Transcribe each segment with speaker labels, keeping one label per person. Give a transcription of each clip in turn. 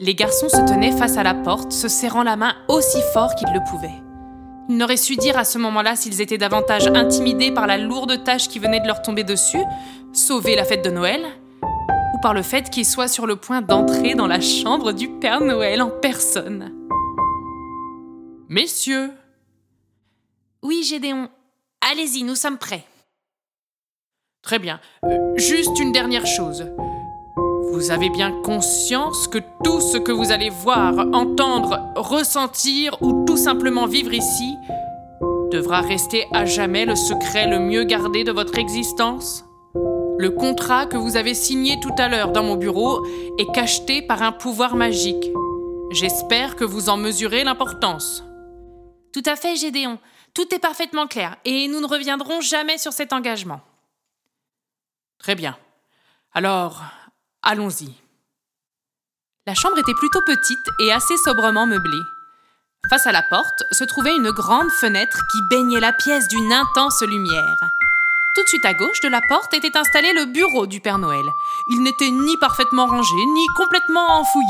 Speaker 1: Les garçons se tenaient face à la porte, se serrant la main aussi fort qu'ils le pouvaient. Ils n'auraient su dire à ce moment-là s'ils étaient davantage intimidés par la lourde tâche qui venait de leur tomber dessus, sauver la fête de Noël, ou par le fait qu'ils soient sur le point d'entrer dans la chambre du Père Noël en personne. Messieurs
Speaker 2: Oui, Gédéon. Allez-y, nous sommes prêts.
Speaker 1: Très bien. Euh, juste une dernière chose. Vous avez bien conscience que tout ce que vous allez voir, entendre, ressentir ou tout simplement vivre ici devra rester à jamais le secret le mieux gardé de votre existence? Le contrat que vous avez signé tout à l'heure dans mon bureau est cacheté par un pouvoir magique. J'espère que vous en mesurez l'importance.
Speaker 2: Tout à fait, Gédéon. Tout est parfaitement clair et nous ne reviendrons jamais sur cet engagement.
Speaker 1: Très bien. Alors, Allons-y. La chambre était plutôt petite et assez sobrement meublée. Face à la porte se trouvait une grande fenêtre qui baignait la pièce d'une intense lumière. Tout de suite à gauche de la porte était installé le bureau du Père Noël. Il n'était ni parfaitement rangé, ni complètement enfoui.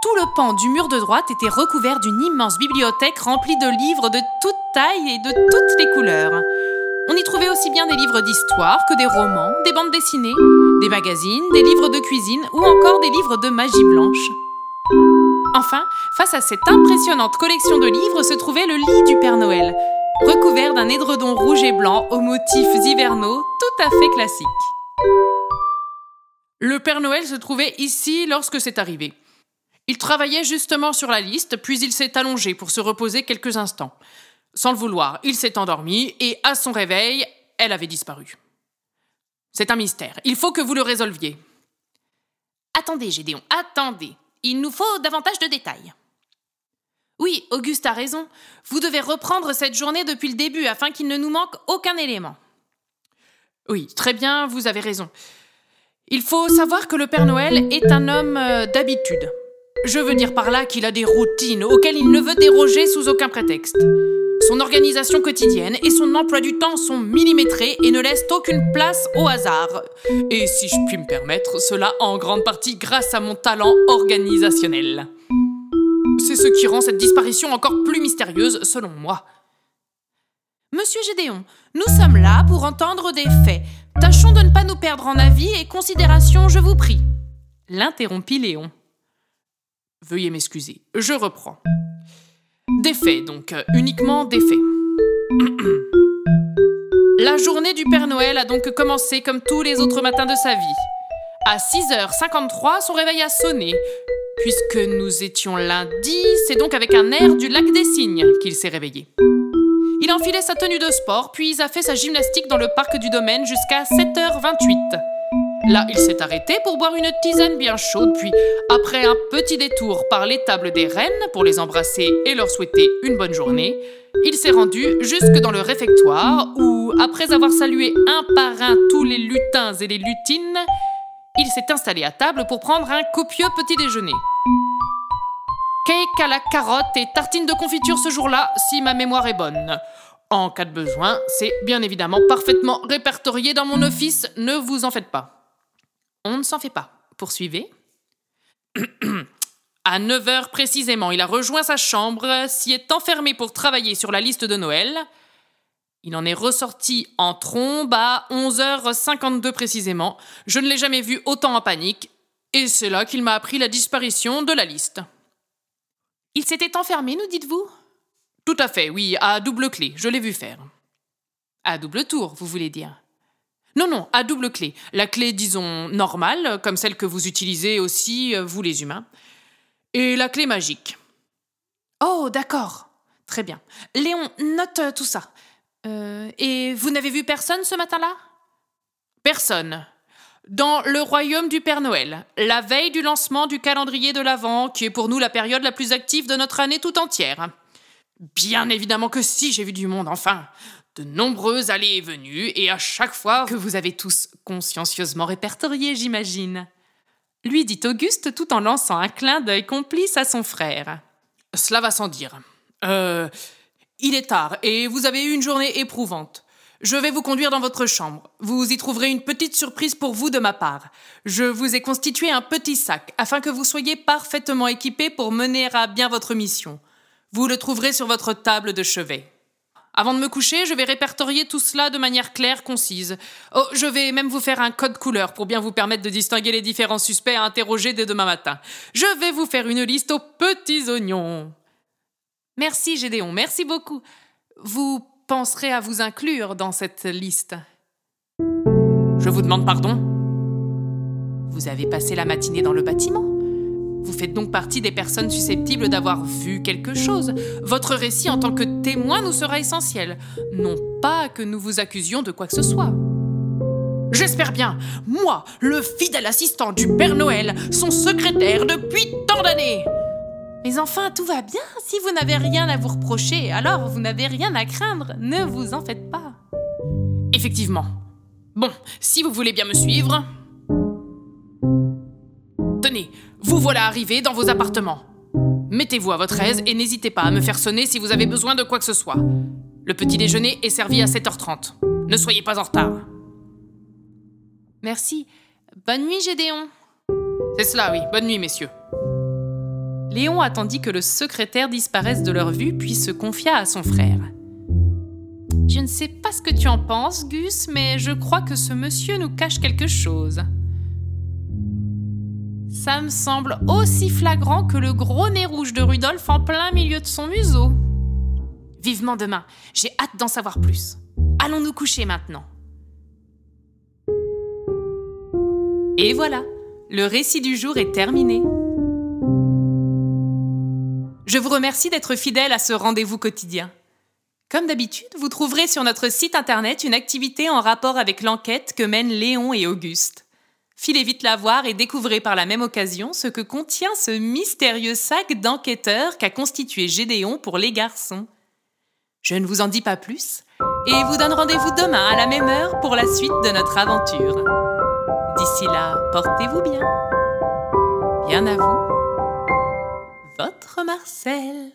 Speaker 1: Tout le pan du mur de droite était recouvert d'une immense bibliothèque remplie de livres de toutes tailles et de toutes les couleurs. On y trouvait aussi bien des livres d'histoire que des romans, des bandes dessinées, des magazines, des livres de cuisine ou encore des livres de magie blanche. Enfin, face à cette impressionnante collection de livres se trouvait le lit du Père Noël, recouvert d'un édredon rouge et blanc aux motifs hivernaux tout à fait classiques. Le Père Noël se trouvait ici lorsque c'est arrivé. Il travaillait justement sur la liste, puis il s'est allongé pour se reposer quelques instants. Sans le vouloir, il s'est endormi et à son réveil, elle avait disparu. C'est un mystère. Il faut que vous le résolviez.
Speaker 2: Attendez, Gédéon, attendez. Il nous faut davantage de détails. Oui, Auguste a raison. Vous devez reprendre cette journée depuis le début afin qu'il ne nous manque aucun élément.
Speaker 1: Oui, très bien, vous avez raison. Il faut savoir que le Père Noël est un homme euh, d'habitude. Je veux dire par là qu'il a des routines auxquelles il ne veut déroger sous aucun prétexte. Son organisation quotidienne et son emploi du temps sont millimétrés et ne laissent aucune place au hasard. Et si je puis me permettre, cela en grande partie grâce à mon talent organisationnel. C'est ce qui rend cette disparition encore plus mystérieuse selon moi.
Speaker 2: Monsieur Gédéon, nous sommes là pour entendre des faits. Tâchons de ne pas nous perdre en avis et considération, je vous prie.
Speaker 1: L'interrompit Léon. Veuillez m'excuser, je reprends. Des faits, donc, euh, uniquement des faits. La journée du Père Noël a donc commencé comme tous les autres matins de sa vie. À 6h53, son réveil a sonné. Puisque nous étions lundi, c'est donc avec un air du lac des cygnes qu'il s'est réveillé. Il enfilait sa tenue de sport, puis a fait sa gymnastique dans le parc du domaine jusqu'à 7h28. Là, il s'est arrêté pour boire une tisane bien chaude, puis, après un petit détour par l'étable des reines pour les embrasser et leur souhaiter une bonne journée, il s'est rendu jusque dans le réfectoire où, après avoir salué un par un tous les lutins et les lutines, il s'est installé à table pour prendre un copieux petit déjeuner. Cake à la carotte et tartine de confiture ce jour-là, si ma mémoire est bonne. En cas de besoin, c'est bien évidemment parfaitement répertorié dans mon office, ne vous en faites pas. On ne s'en fait pas. Poursuivez. à 9 heures précisément, il a rejoint sa chambre, s'y est enfermé pour travailler sur la liste de Noël. Il en est ressorti en trombe à 11h52 précisément. Je ne l'ai jamais vu autant en panique. Et c'est là qu'il m'a appris la disparition de la liste.
Speaker 2: Il s'était enfermé, nous dites-vous?
Speaker 1: Tout à fait, oui, à double clé. Je l'ai vu faire. À double tour, vous voulez dire non, non, à double clé. La clé, disons, normale, comme celle que vous utilisez aussi, euh, vous les humains. Et la clé magique.
Speaker 2: Oh, d'accord. Très bien. Léon, note euh, tout ça. Euh, et vous n'avez vu personne ce matin-là?
Speaker 1: Personne. Dans le royaume du Père Noël, la veille du lancement du calendrier de l'Avent, qui est pour nous la période la plus active de notre année tout entière. Bien évidemment que si, j'ai vu du monde, enfin. De nombreuses allées et venues, et à chaque fois
Speaker 2: que vous avez tous consciencieusement répertorié, j'imagine. Lui dit Auguste tout en lançant un clin d'œil complice à son frère.
Speaker 1: Cela va sans dire. Euh, il est tard, et vous avez eu une journée éprouvante. Je vais vous conduire dans votre chambre. Vous y trouverez une petite surprise pour vous de ma part. Je vous ai constitué un petit sac afin que vous soyez parfaitement équipé pour mener à bien votre mission. Vous le trouverez sur votre table de chevet. Avant de me coucher, je vais répertorier tout cela de manière claire, concise. Oh, je vais même vous faire un code couleur pour bien vous permettre de distinguer les différents suspects à interroger dès demain matin. Je vais vous faire une liste aux petits oignons.
Speaker 2: Merci Gédéon, merci beaucoup. Vous penserez à vous inclure dans cette liste.
Speaker 1: Je vous demande pardon
Speaker 2: Vous avez passé la matinée dans le bâtiment? Vous faites donc partie des personnes susceptibles d'avoir vu quelque chose. Votre récit en tant que témoin nous sera essentiel. Non pas que nous vous accusions de quoi que ce soit.
Speaker 1: J'espère bien, moi, le fidèle assistant du Père Noël, son secrétaire depuis tant d'années.
Speaker 2: Mais enfin, tout va bien. Si vous n'avez rien à vous reprocher, alors vous n'avez rien à craindre. Ne vous en faites pas.
Speaker 1: Effectivement. Bon, si vous voulez bien me suivre. Tenez, vous voilà arrivé dans vos appartements. Mettez-vous à votre aise et n'hésitez pas à me faire sonner si vous avez besoin de quoi que ce soit. Le petit déjeuner est servi à 7h30. Ne soyez pas en retard.
Speaker 2: Merci. Bonne nuit, Gédéon.
Speaker 1: C'est cela, oui. Bonne nuit, messieurs.
Speaker 2: Léon attendit que le secrétaire disparaisse de leur vue, puis se confia à son frère. Je ne sais pas ce que tu en penses, Gus, mais je crois que ce monsieur nous cache quelque chose. Ça me semble aussi flagrant que le gros nez rouge de Rudolf en plein milieu de son museau. Vivement demain, j'ai hâte d'en savoir plus. Allons nous coucher maintenant. Et voilà, le récit du jour est terminé. Je vous remercie d'être fidèle à ce rendez-vous quotidien. Comme d'habitude, vous trouverez sur notre site internet une activité en rapport avec l'enquête que mènent Léon et Auguste. Filez vite la voir et découvrez par la même occasion ce que contient ce mystérieux sac d'enquêteur qu'a constitué Gédéon pour les garçons. Je ne vous en dis pas plus et vous donne rendez-vous demain à la même heure pour la suite de notre aventure. D'ici là, portez-vous bien. Bien à vous. Votre Marcel.